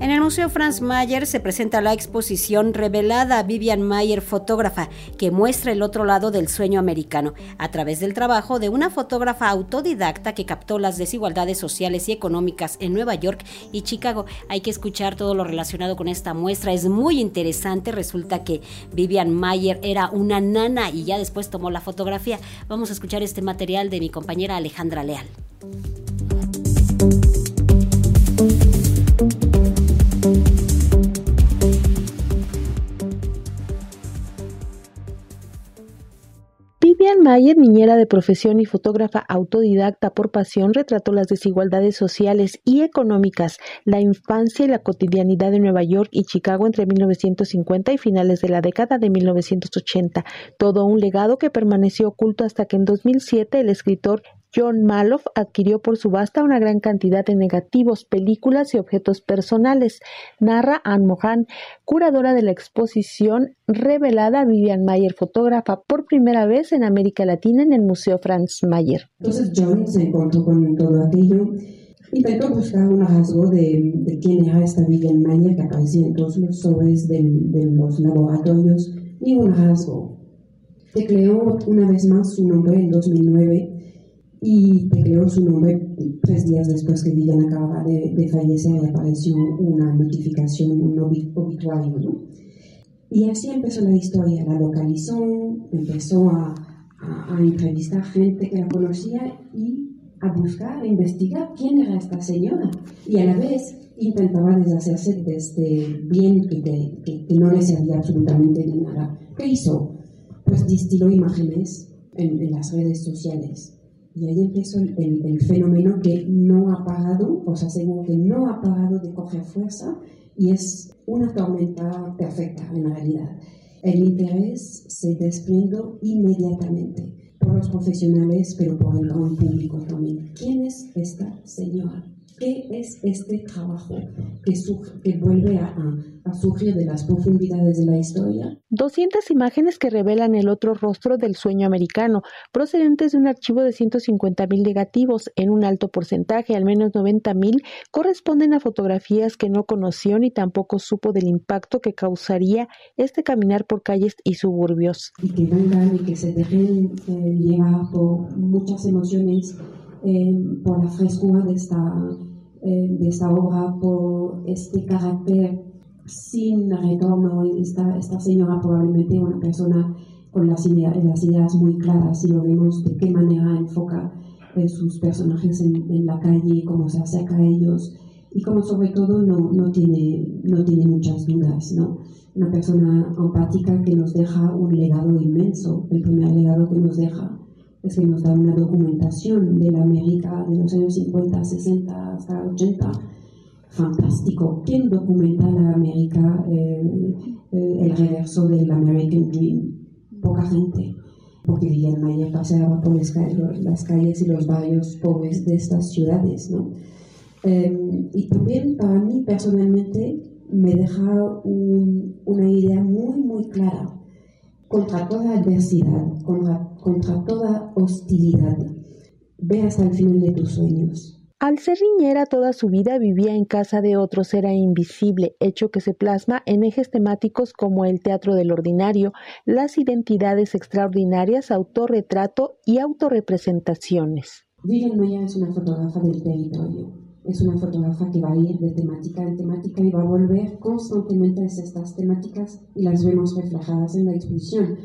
En el Museo Franz Mayer se presenta la exposición revelada Vivian Mayer Fotógrafa, que muestra el otro lado del sueño americano, a través del trabajo de una fotógrafa autodidacta que captó las desigualdades sociales y económicas en Nueva York y Chicago. Hay que escuchar todo lo relacionado con esta muestra, es muy interesante. Resulta que Vivian Mayer era una nana y ya después tomó la fotografía. Vamos a escuchar este material de mi compañera Alejandra Leal. Mayer, niñera de profesión y fotógrafa autodidacta por pasión, retrató las desigualdades sociales y económicas, la infancia y la cotidianidad de Nueva York y Chicago entre 1950 y finales de la década de 1980, todo un legado que permaneció oculto hasta que en 2007 el escritor John Maloff adquirió por subasta una gran cantidad de negativos, películas y objetos personales, narra Anne Mohan, curadora de la exposición revelada Vivian Mayer, fotógrafa por primera vez en América Latina en el Museo Franz Mayer. Entonces John se encontró con todo aquello, intentó buscar un rasgo de, quién era esta Vivian Mayer que aparecía en todos los sobres de los laboratorios, ningún rasgo. Tecleó una vez más su nombre en 2009 y creó su nombre tres días después que Vivian acababa de, fallecer y apareció una notificación, un obituario, ¿no? Y así empezó la historia, la localizó, empezó a, a, entrevistar gente que la conocía y a buscar, a investigar quién era esta señora. Y a la vez intentaba deshacerse de este bien que, que, que no le servía absolutamente de nada. ¿Qué hizo? Pues distiló imágenes en, en las redes sociales y ahí empezó el, fenómeno que no ha parado, os aseguro que no ha parado de coger fuerza y es una tormenta perfecta en realidad. El interés se desprende inmediatamente por los profesionales, pero por el gran público también. ¿Quién es esta señora? ¿Qué es este trabajo que, que vuelve a, a, surgir de las profundidades de la historia? 200 imágenes que revelan el otro rostro del sueño americano, procedentes de un archivo de 150.000 negativos. En un alto porcentaje, al menos 90.000, corresponden a fotografías que no conoció ni tampoco supo del impacto que causaría este caminar por calles y suburbios. Y que vengan y que se dejen eh, llevar por muchas emociones, eh, por la frescura de esta eh, de esta obra por este carácter sin retorno. Esta, esta señora probablemente una persona con las ideas, las ideas muy claras y lo vemos de qué manera enfoca eh, sus personajes en, en, la calle, cómo se acerca a ellos y como sobre todo no, no, tiene, no tiene muchas dudas. ¿no? Una persona empática que nos deja un legado inmenso, el primer legado que nos deja es que nos da una documentación de la América de los años 50, 60 hasta 80. Fantástico. ¿Quién documenta la América, eh, eh, el reverso del American Dream? Poca gente. Porque Vivian Mayer paseaba por las calles y los barrios pobres de estas ciudades. ¿no? Em, y también para mí personalmente me deja una idea muy, muy clara contra toda adversidad, contra, toda hostilidad. Ve hasta el final de tus sueños. Al ser niñera toda su vida vivía en casa de otros, era invisible, hecho que se plasma en ejes temáticos como el teatro del ordinario, las identidades extraordinarias, autorretrato y autorrepresentaciones. Vivian Maya es una fotógrafa del territorio es una fotógrafa que va a ir de temática en temática y va a volver constantemente a estas temáticas y las vemos reflejadas en la exposición.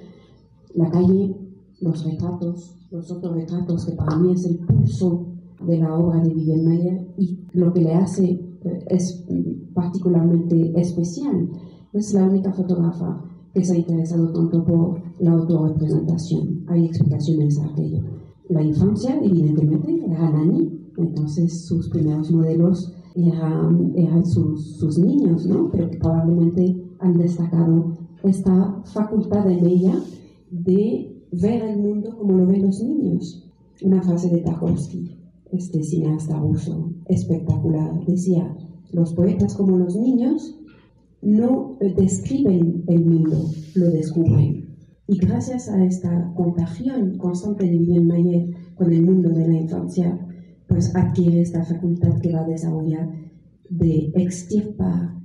La calle, los retratos, los retratos que para mí es el pulso de la obra de Vivian Mayer y lo que le hace eh, es particularmente especial. Es la única fotógrafa que se ha interesado tanto por la autorrepresentación. Hay explicaciones a aquello. La infancia, evidentemente, era Nani, entonces sus primeros modelos eran, sus, sus, niños, ¿no? Pero probablemente han destacado esta facultad en ella de ver el mundo como lo ven los niños. Una frase de Tarkovsky, este cineasta ruso, espectacular, decía, los poetas como los niños no describen el mundo, lo descubren. Y gracias a esta contagión constante de Vivian Mayer con el mundo de la infancia, pues adquiere esta facultad que va a desarrollar de extirpar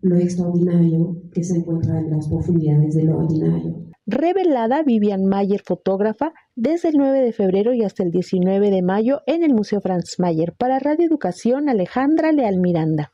lo extraordinario que se encuentra en las profundidades de lo ordinario. Revelada Vivian Mayer, fotógrafa, desde el 9 de febrero y hasta el 19 de mayo en el Museo Franz Mayer. Para Radio Educación, Alejandra Leal Miranda.